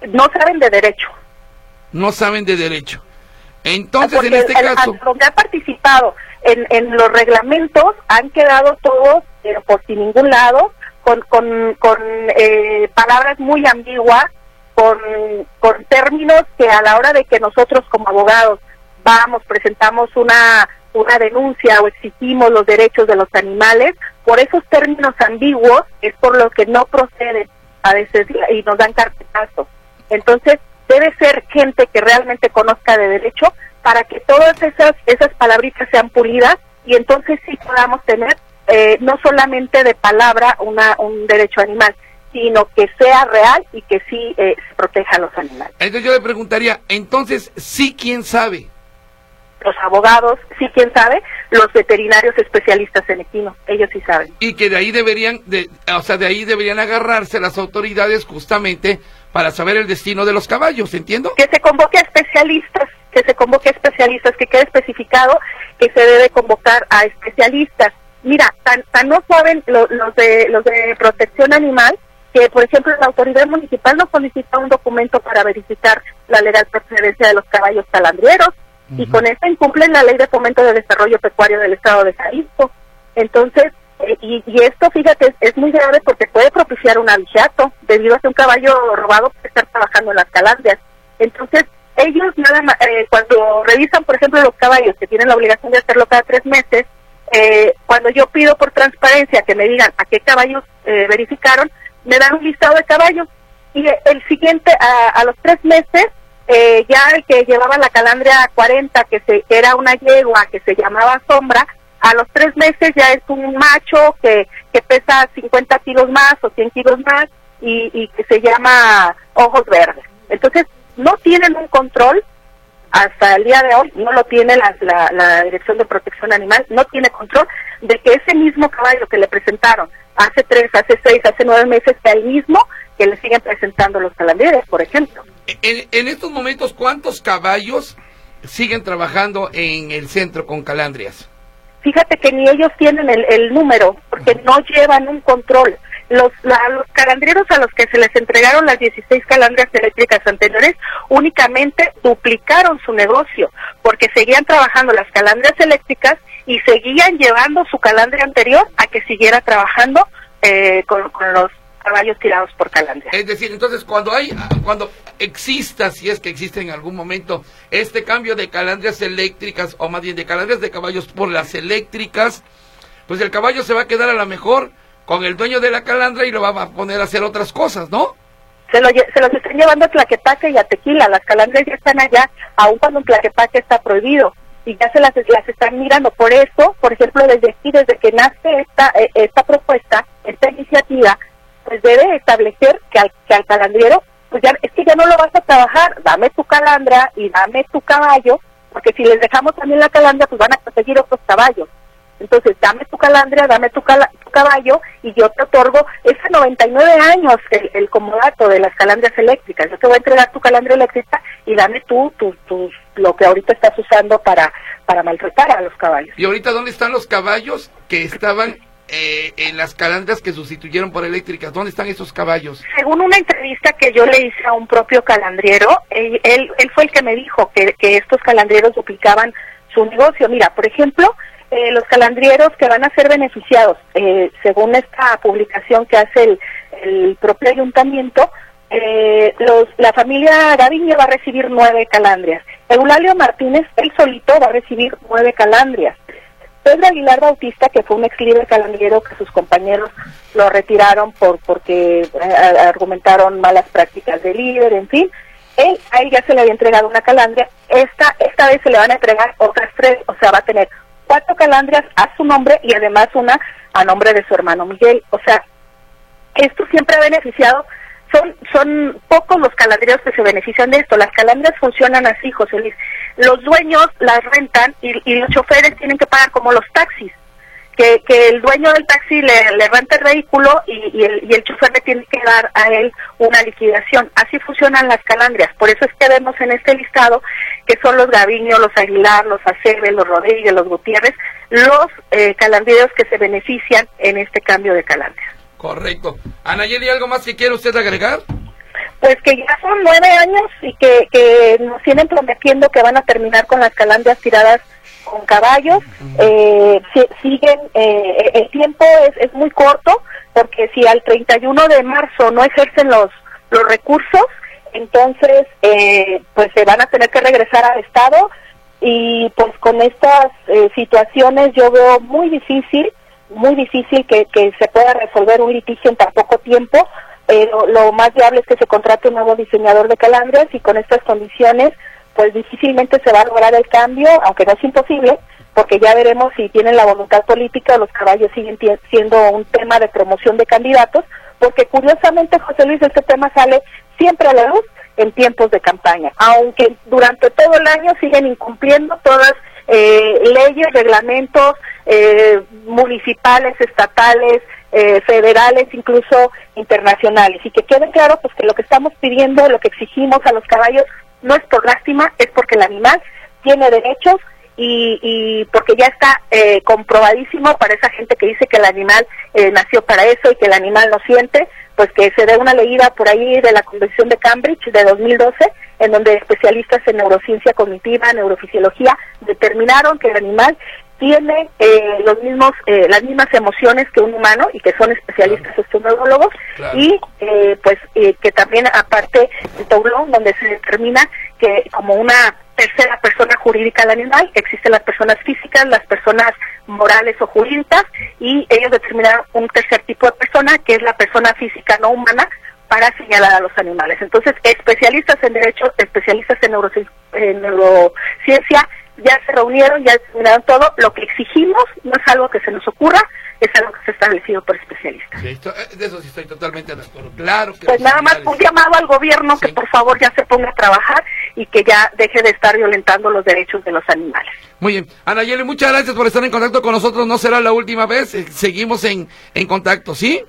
No saben de derecho. No saben de derecho. Entonces, en este caso... Donde han participado en, en los reglamentos han quedado todos, pero por sin ningún lado, con, con, con eh, palabras muy ambiguas, con, con términos que a la hora de que nosotros como abogados vamos, presentamos una una denuncia o exigimos los derechos de los animales, por esos términos ambiguos es por lo que no proceden a veces y nos dan carpetazo. Entonces, debe ser gente que realmente conozca de derecho para que todas esas, esas palabritas sean pulidas y entonces sí podamos tener eh, no solamente de palabra una, un derecho animal, sino que sea real y que sí eh, proteja a los animales. Entonces yo le preguntaría, entonces sí, ¿quién sabe? Los abogados, sí, quién sabe, los veterinarios especialistas en equino, ellos sí saben. Y que de ahí deberían, de, o sea, de ahí deberían agarrarse las autoridades justamente para saber el destino de los caballos, ¿entiendo? Que se convoque a especialistas, que se convoque a especialistas, que quede especificado que se debe convocar a especialistas. Mira, tan, tan no saben los de los de protección animal que, por ejemplo, la autoridad municipal no solicita un documento para verificar la legal procedencia de los caballos y con eso incumplen la ley de fomento de desarrollo pecuario del estado de Jalisco. Entonces, eh, y, esto, fíjate, es, muy grave porque puede propiciar un abichato debido a que un caballo robado puede estar trabajando en las calandrias. Entonces, ellos nada más, eh, cuando revisan, por ejemplo, los caballos que tienen la obligación de hacerlo cada tres meses, eh, cuando yo pido por transparencia que me digan a qué caballos verificaron, me dan un listado de caballos y el siguiente, a, a los tres meses, eh, ya el que llevaba la calandria 40, que, se, era una yegua que se llamaba Sombra, a los tres meses ya es un macho que, que pesa 50 kilos más o 100 kilos más y, y que se llama Ojos Verdes. Entonces, no tienen un control hasta el día de hoy, no lo tiene la, la, la Dirección de Protección Animal, no tiene control de que ese mismo caballo que le presentaron hace tres, hace seis, hace nueve meses sea el mismo que le siguen presentando los calandrieres, por ejemplo. En, estos momentos, ¿cuántos caballos siguen trabajando en el centro con calandrias? Fíjate que ni ellos tienen el, número, porque no llevan un control. Los, los calandrieros a los que se les entregaron las 16 calandrias eléctricas anteriores únicamente duplicaron su negocio, porque seguían trabajando las calandrias eléctricas y seguían llevando su calandria anterior a que siguiera trabajando eh, con, con los caballos tirados por calandria. Es decir, entonces cuando hay, cuando exista, si es que existe en algún momento, este cambio de calandrias eléctricas, o más bien de calandrias de caballos por las eléctricas, pues el caballo se va a quedar a lo mejor con el dueño de la calandra y lo va a poner a hacer otras cosas, ¿no? Se, lo, se los están llevando a Tlaquepaque y a Tequila, las calandrias ya están allá, aun cuando en Tlaquepaque está prohibido y ya se las, las están mirando. Por eso, por ejemplo, desde aquí, desde que nace esta, eh, esta propuesta, esta iniciativa, pues debe establecer que al, que al calandriero, pues ya es que ya no lo vas a trabajar, dame tu calandra y dame tu caballo, porque si les dejamos también la calandra, pues van a conseguir otros caballos. Entonces, dame tu calandria, dame tu, caballo y yo te otorgo ese 99 años el, el, comodato de las calandrias eléctricas. Yo te voy a entregar tu calandria eléctrica y dame tú tu, tu, lo que ahorita estás usando para, para maltratar a los caballos. ¿Y ahorita dónde están los caballos que estaban eh, en las calandrias que sustituyeron por eléctricas. ¿Dónde están esos caballos? Según una entrevista que yo le hice a un propio calandriero, él, él, fue el que me dijo que, que estos calandrieros duplicaban su negocio. Mira, por ejemplo, eh, los calandrieros que van a ser beneficiados, eh, según esta publicación que hace el, propio ayuntamiento, eh, los, la familia Gaviño va a recibir nueve calandrias. Eulalio Martínez, él solito, va a recibir nueve calandrias. Pedro Aguilar Bautista, que fue un ex líder calandriero que sus compañeros lo retiraron por porque argumentaron malas prácticas de líder, en fin, él, a él ya se le había entregado una calandria, esta, esta vez se le van a entregar otras tres, o sea, va a tener cuatro calandrias a su nombre y además una a nombre de su hermano Miguel. O sea, esto siempre ha beneficiado, son, son pocos los calandrios que se benefician de esto. Las calandrias funcionan así, José Luis. Los dueños las rentan y, los choferes tienen que pagar como los taxis que, el dueño del taxi le, renta el vehículo y, el, chofer le tiene que dar a él una liquidación. Así funcionan las calandrias. Por eso es que vemos en este listado que son los Gaviño, los Aguilar, los Aceves, los Rodríguez, los Gutiérrez, los eh, calandrieros que se benefician en este cambio de calandrias. Correcto. Anayeli, ¿algo más que quiere usted agregar? Pues que ya son nueve años y que, que nos tienen prometiendo que van a terminar con las calandrias tiradas con caballos, eh, siguen, eh, el tiempo es, es muy corto, porque si al 31 de marzo no ejercen los, los recursos, entonces eh, pues se van a tener que regresar al Estado y pues con estas eh, situaciones yo veo muy difícil, muy difícil que, que se pueda resolver un litigio en tan poco tiempo. Lo, lo, más viable es que se contrate un nuevo diseñador de calandrias y con estas condiciones pues difícilmente se va a lograr el cambio, aunque no es imposible, porque ya veremos si tienen la voluntad política o los caballos siguen siendo un tema de promoción de candidatos, porque curiosamente, José Luis, este tema sale siempre a la luz en tiempos de campaña, aunque durante todo el año siguen incumpliendo todas eh, leyes, reglamentos eh, municipales, estatales, eh, federales, incluso internacionales. Y que quede claro pues que lo que estamos pidiendo, lo que exigimos a los caballos no es por lástima, es porque el animal tiene derechos y, y porque ya está eh, comprobadísimo para esa gente que dice que el animal eh, nació para eso y que el animal no siente, pues que se dé una leída por ahí de la Convención de Cambridge de 2012, en donde especialistas en neurociencia cognitiva, neurofisiología, determinaron que el animal tiene eh, los mismos eh, las mismas emociones que un humano y que son especialistas estos neurólogos y eh, pues que también aparte el Toulon donde se determina que como una tercera persona jurídica al animal existen las personas físicas las personas morales o jurídicas y ellos determinaron un tercer tipo de persona que es la persona física no humana para señalar a los animales. Entonces especialistas en derecho especialistas en, en neurociencia ya se reunieron, ya terminaron todo. Lo que exigimos no es algo que se nos ocurra, es algo que se ha establecido por especialistas. Eh, de eso sí estoy totalmente de acuerdo. Claro que Pues nada más un llamado al gobierno que por favor ya se ponga a trabajar y que ya deje de estar violentando los derechos de los animales. Muy bien. Anayeli, muchas gracias por estar en contacto con nosotros. No será la última vez. Eh, seguimos en, en contacto, ¿sí?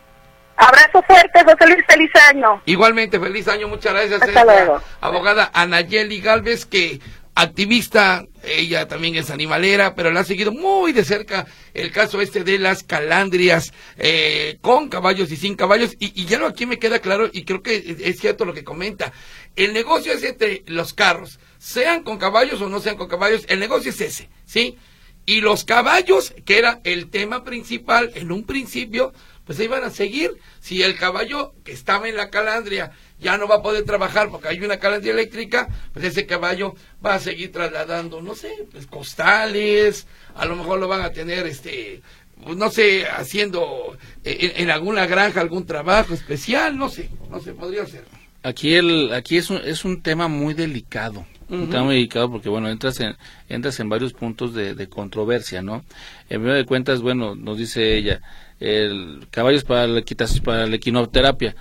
Abrazo fuerte, José Luis, feliz año. Igualmente, feliz año, muchas gracias. Hasta luego. Abogada Anayeli Galvez, que activista, ella también es animalera, pero la ha seguido muy de cerca el caso este de las calandrias eh, con caballos y sin caballos. Y, ya lo aquí me queda claro, y creo que es cierto lo que comenta. El negocio es entre los carros, sean con caballos o no sean con caballos, el negocio es ese, ¿sí? Y los caballos, que era el tema principal en un principio, pues ahí van a seguir. Si el caballo que estaba en la calandria ya no va a poder trabajar porque hay una calandria eléctrica, pues ese caballo va a seguir trasladando, no sé, pues costales, a lo mejor lo van a tener, este, pues, no sé, haciendo en, alguna granja algún trabajo especial, no sé, no sé, podría ser. Aquí el, aquí es un, es un tema muy delicado. Un tema muy delicado porque, bueno, entras en, entras en varios puntos de, de controversia, ¿no? En primer de cuentas, bueno, nos dice ella, el caballos para la, para la equinoterapia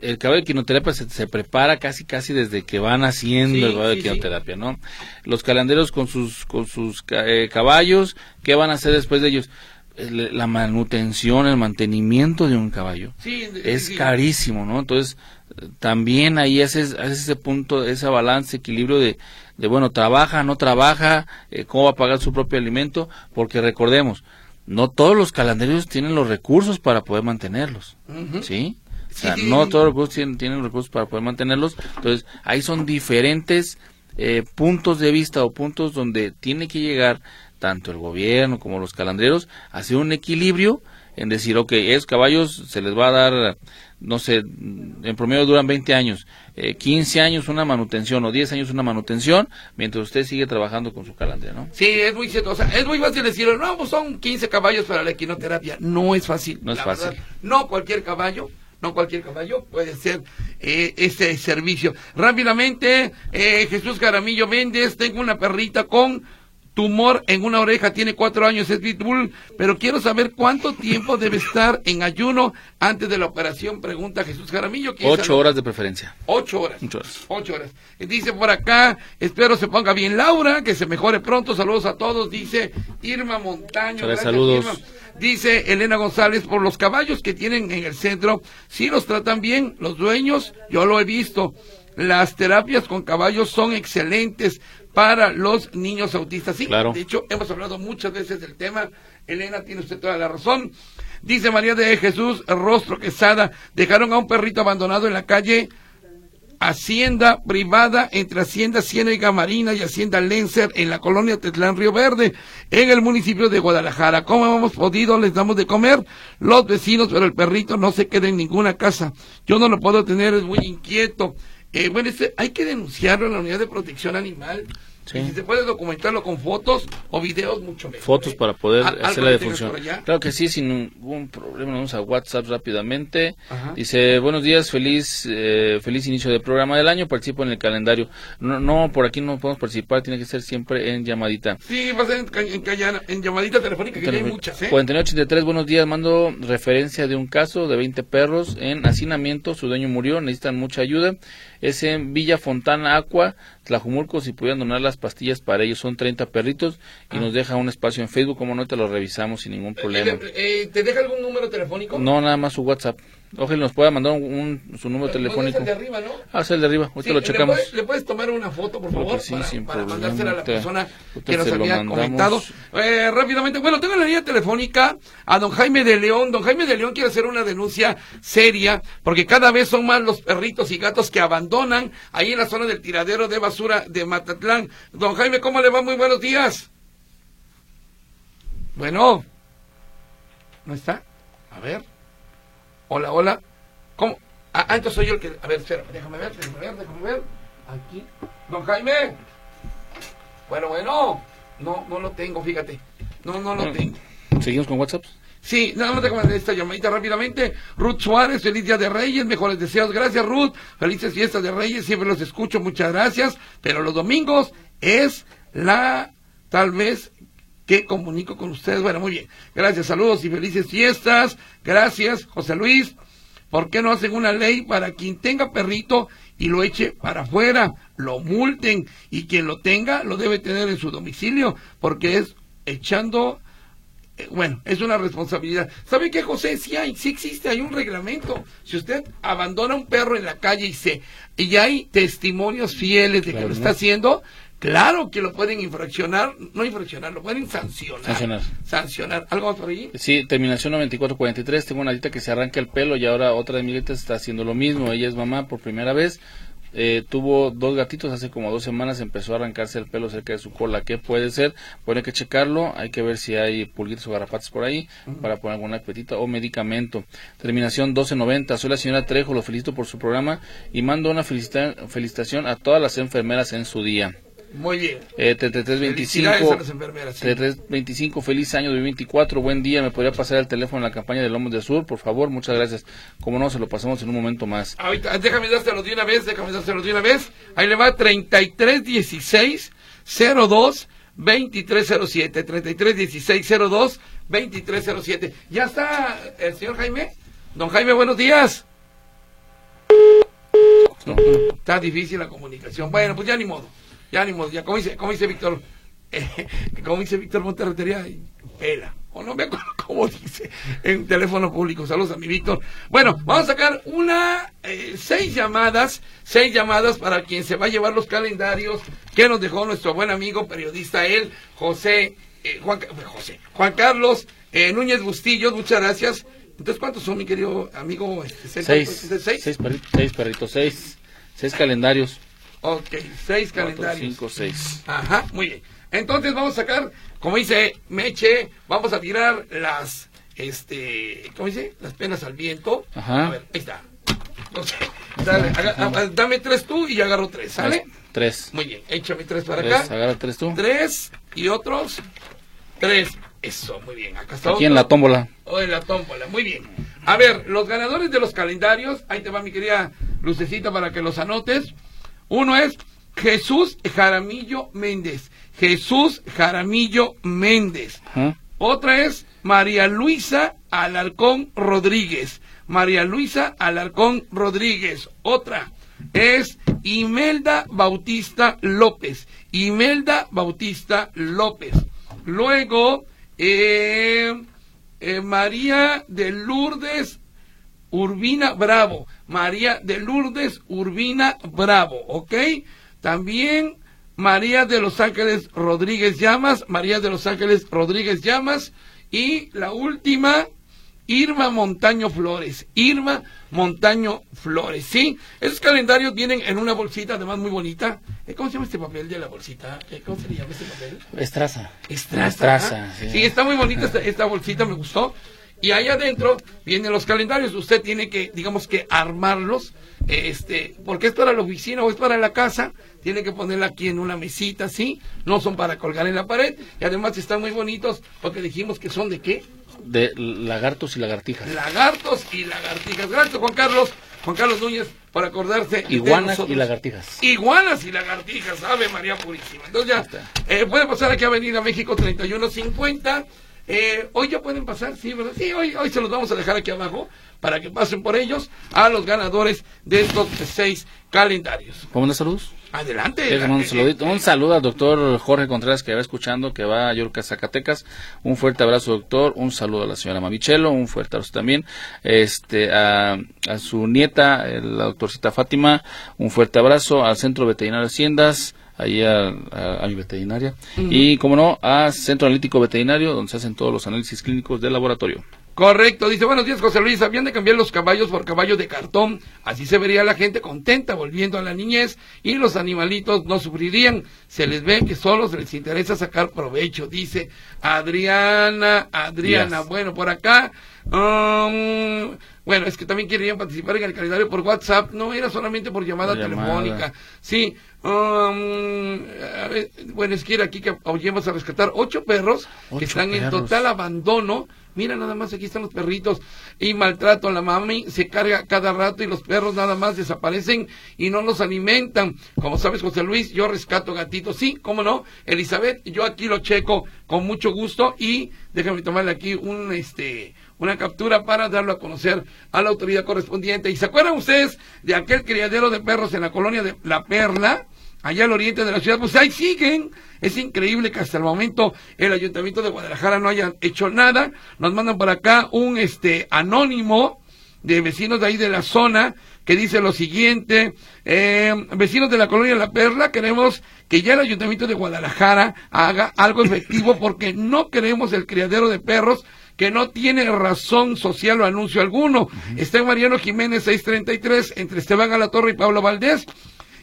el caballo de quinoterapia se, prepara casi casi desde que van haciendo el caballo de quinoterapia, ¿no? Los calanderos con sus con sus eh, caballos, ¿qué van a hacer después de ellos? La manutención, el mantenimiento de un caballo es carísimo, ¿no? Entonces, también ahí haces, ese punto, ese balance, equilibrio de, de bueno, trabaja, no trabaja, eh, cómo va a pagar su propio alimento, porque recordemos, no todos los calenderos tienen los recursos para poder mantenerlos, ¿sí? O sea, no todos los recursos tienen, tienen, recursos para poder mantenerlos. Entonces, ahí son diferentes eh, puntos de vista o puntos donde tiene que llegar tanto el gobierno como los calandreros a hacer un equilibrio en decir, ok, esos caballos se les va a dar, no sé, en promedio duran 20 años, eh, 15 años una manutención o 10 años una manutención, mientras usted sigue trabajando con su calandria, ¿no? Sí, es muy cierto, o sea, es muy fácil decir, no, pues son 15 caballos para la equinoterapia, no es fácil. No es fácil. no cualquier caballo no cualquier caballo puede ser eh, ese servicio. Rápidamente, eh, Jesús Caramillo Méndez, tengo una perrita con tumor en una oreja, tiene cuatro años, es pitbull, pero quiero saber cuánto tiempo debe estar en ayuno antes de la operación, pregunta Jesús Jaramillo. Ocho horas de preferencia. Ocho horas. Ocho horas. Ocho horas. Dice por acá, espero se ponga bien Laura, que se mejore pronto, saludos a todos, dice Irma Montaño. saludos. Dice Elena González, por los caballos que tienen en el centro, si los tratan bien los dueños, yo lo he visto. Las terapias con caballos son excelentes para los niños autistas. Sí, claro. de hecho, hemos hablado muchas veces del tema. Elena, tiene usted toda la razón. Dice María de Jesús Rostro Quesada, dejaron a un perrito abandonado en la calle Hacienda privada entre Hacienda Ciénaga Marina y Hacienda Lencer en la colonia Tetlán Río Verde, en el municipio de Guadalajara. ¿Cómo hemos podido? Les damos de comer los vecinos, pero el perrito no se queda en ninguna casa. Yo no lo puedo tener, es muy inquieto. Eh, bueno, este, hay que denunciarlo a la unidad de protección animal si se puede documentarlo con fotos o videos, mucho mejor. Fotos ¿eh? para poder hacer la defunción. Claro que sí, sin ningún problema. Vamos a WhatsApp rápidamente. Dice, buenos días, feliz eh, feliz inicio del programa del año. Participo en el calendario. No, no, por aquí no podemos participar, tiene que ser siempre en llamadita. Sí, va a ser en, llamadita telefónica, que hay muchas. ¿eh? 4983, buenos días. Mando referencia de un caso de 20 perros en hacinamiento. Su dueño murió, necesitan mucha ayuda. Es en Villa Fontana Aqua, Tlajumulco. Si pudieran donar las pastillas para ellos, son 30 perritos. Y ah. nos deja un espacio en Facebook, como no te lo revisamos sin ningún problema. Eh, eh, ¿Te deja algún número telefónico? No, nada más su WhatsApp. Ojalá nos pueda mandar un, su número telefónico. Es el de arriba, ¿no? Ah, es el de arriba. Ahorita lo checamos. ¿le puedes, tomar una foto, por favor? Sí, para, para mandársela a la persona que nos había comentado. Eh, rápidamente, bueno, tengo la línea telefónica a don Jaime de León. Don Jaime de León quiere hacer una denuncia seria porque cada vez son más los perritos y gatos que abandonan ahí en la zona del tiradero de basura de Matatlán. Don Jaime, ¿cómo le va? Muy buenos días. Bueno. ¿No está? A ver. Hola, hola. ¿Cómo? Ah, ah, entonces soy yo el que... A ver, espera, déjame ver, déjame ver, déjame ver. Aquí. Don Jaime. Bueno, bueno. No, no lo tengo, fíjate. No, no lo tengo. ¿Seguimos con WhatsApp? Sí, nada más déjame esta llamadita rápidamente. Ruth Suárez, feliz día de Reyes, mejores deseos. Gracias, Ruth. Felices fiestas de Reyes, siempre los escucho, muchas gracias. Pero los domingos es la, tal vez, que comunico con ustedes. Bueno, muy bien. Gracias, saludos y felices fiestas. Gracias, José Luis. ¿Por qué no hacen una ley para quien tenga perrito y lo eche para afuera, lo multen y quien lo tenga lo debe tener en su domicilio porque es echando eh, bueno, es una responsabilidad. ¿Sabe qué, José? Sí hay, sí existe, hay un reglamento. Si usted abandona un perro en la calle y se y hay testimonios fieles de que lo está haciendo, Claro que lo pueden infraccionar, no infraccionar, lo pueden sancionar. Sancionar. Sancionar. ¿Algo más por ahí? Sí, terminación 9443. Tengo una dita que se arranca el pelo y ahora otra de mis está haciendo lo mismo. Ella es mamá por primera vez. eh, tuvo dos gatitos hace como dos semanas, empezó a arrancarse el pelo cerca de su cola. ¿Qué puede ser? Bueno, hay que checarlo, hay que ver si hay pulguitos o garrapatas por ahí para poner alguna petita o medicamento. Terminación 1290. Soy la señora Trejo, lo felicito por su programa y mando una felicitación a todas las enfermeras en su día. Muy bien. Eh, 3325, feliz año 2024, buen día. ¿Me podría pasar el teléfono en la campaña de Lomos del Sur? Por favor, muchas gracias. Como no, se lo pasamos en un momento más. Ahorita, déjame dárselo de una vez, déjame dárselo de una vez. Ahí le va 3316 02 2307, 3316 02 2307. ¿Ya está el señor Jaime? Don Jaime, buenos días. está difícil la comunicación. Bueno, pues ya ni modo. Ya ni modo, ya como dice, como dice Víctor, eh, como dice Víctor Monterretería, pela, o no me acuerdo cómo dice en teléfono público. Saludos a mi Víctor. Bueno, vamos a sacar una, eh, seis llamadas, seis llamadas para quien se va a llevar los calendarios que nos dejó nuestro buen amigo periodista él, José, eh, Juan, José, Juan Carlos Núñez Bustillos, muchas gracias. Entonces, ¿cuántos son, mi querido amigo? Este, seis, seis, seis, perritos, seis, seis calendarios. Ok, seis calendarios. cinco, seis. Ajá, muy bien. Entonces vamos a sacar, como dice Meche, vamos a tirar las, este, ¿cómo dice? Las penas al viento. Ajá. A ver, ahí está. dale, dame tres tú y agarro tres, ¿sale? Tres. Muy bien, échame tres para acá. Agarra tres tú. Tres y otros tres. Eso, muy bien. Acá está Aquí en la tómbola. Oh, en la tómbola, muy bien. A ver, los ganadores de los calendarios, ahí te va mi querida Lucecita para que los anotes. Uno es Jesús Jaramillo Méndez. Jesús Jaramillo Méndez. Otra es María Luisa Alarcón Rodríguez. María Luisa Alarcón Rodríguez. Otra es Imelda Bautista López. Imelda Bautista López. Luego, eh, eh, María de Lourdes Urbina Bravo. María de Lourdes Urbina Bravo, ¿ok? También María de los Ángeles Rodríguez Llamas, María de los Ángeles Rodríguez Llamas. Y la última, Irma Montaño Flores. Irma Montaño Flores, ¿sí? Esos calendarios vienen en una bolsita, además muy bonita. Eh, ¿Cómo se llama este papel de la bolsita? Eh, ¿Cómo se llama este papel? Estraza. Estraza. Estraza sí. está muy bonita esta, esta bolsita, me gustó. Y ahí adentro vienen los calendarios. Usted tiene que, digamos que, armarlos. Este, porque es para la oficina o es para la casa. Tiene que ponerla aquí en una mesita, así. No son para colgar en la pared. Y además están muy bonitos porque dijimos que son de qué? De lagartos y lagartijas. Lagartos y lagartijas. Gracias, Juan Carlos. Juan Carlos Núñez, por acordarse. Iguanas y lagartijas. Iguanas y lagartijas. Ave María Purísima. Entonces ya, eh, puede pasar aquí a Avenida México 3150. Eh, hoy ya pueden pasar, sí, ¿verdad? Sí, hoy, hoy se los vamos a dejar aquí abajo para que pasen por ellos a los ganadores de estos seis calendarios. ¿Cómo de saludos? Adelante. Un, saludo al doctor Jorge Contreras que va escuchando, que va a Yurka, Zacatecas. Un fuerte abrazo, doctor. Un saludo a la señora Mamichelo. Un fuerte abrazo también este, a, su nieta, la doctorcita Fátima. Un fuerte abrazo al Centro Veterinario Haciendas ahí a, mi veterinaria. Y, como no, a Centro Analítico Veterinario, donde se hacen todos los análisis clínicos del laboratorio. Correcto, dice, buenos días José Luis, habían de cambiar los caballos por caballos de cartón, así se vería la gente contenta volviendo a la niñez y los animalitos no sufrirían, se les ve que solo se les interesa sacar provecho, dice Adriana, Adriana, bueno, por acá, um, bueno, es que también querían participar en el calendario por WhatsApp, no era solamente por llamada telefónica, sí, um, bueno, es que era aquí que vamos a rescatar ocho perros que están en total abandono Mira, nada más aquí están los perritos y maltrato a la mami, se carga cada rato y los perros nada más desaparecen y no los alimentan. Como sabes, José Luis, yo rescato gatitos. Sí, cómo no. Elizabeth, yo aquí lo checo con mucho gusto y déjame tomarle aquí un, este, una captura para darlo a conocer a la autoridad correspondiente. ¿Y se acuerdan ustedes de aquel criadero de perros en la colonia de La Perla? allá al oriente de la ciudad, pues ahí siguen. Es increíble que hasta el momento el ayuntamiento de Guadalajara no haya hecho nada. Nos mandan por acá un este anónimo de vecinos de ahí de la zona que dice lo siguiente, eh, vecinos de la colonia La Perla, queremos que ya el ayuntamiento de Guadalajara haga algo efectivo porque no queremos el criadero de perros que no tiene razón social o anuncio alguno. Está en Mariano Jiménez 633 entre Esteban Alatorre y Pablo Valdés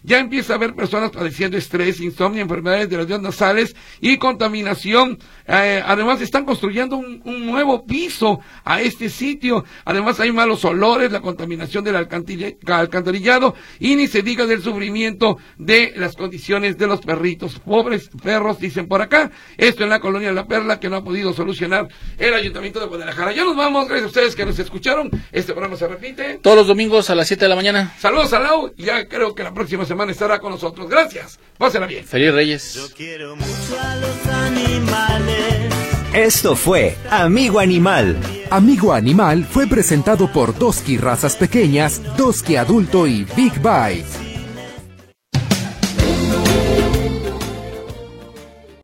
ya empieza a haber personas padeciendo estrés, insomnio, enfermedades de las vías nasales y contaminación. Eh, además, están construyendo un, nuevo piso a este sitio. Además, hay malos olores, la contaminación del alcantarillado y ni se diga del sufrimiento de las condiciones de los perritos. Pobres perros, dicen por acá. Esto en la colonia La Perla que no ha podido solucionar el Ayuntamiento de Guadalajara. Ya nos vamos, gracias a ustedes que nos escucharon. Este programa se repite. Todos los domingos a las 7 de la mañana. Saludos a Lau. Ya creo que la próxima semana estará con nosotros. Gracias. Pásenla bien. Feliz Reyes. Yo quiero mucho a los animales. Esto fue Amigo Animal. Amigo Animal fue presentado por Doski Razas Pequeñas, Doski Adulto y Big Bite.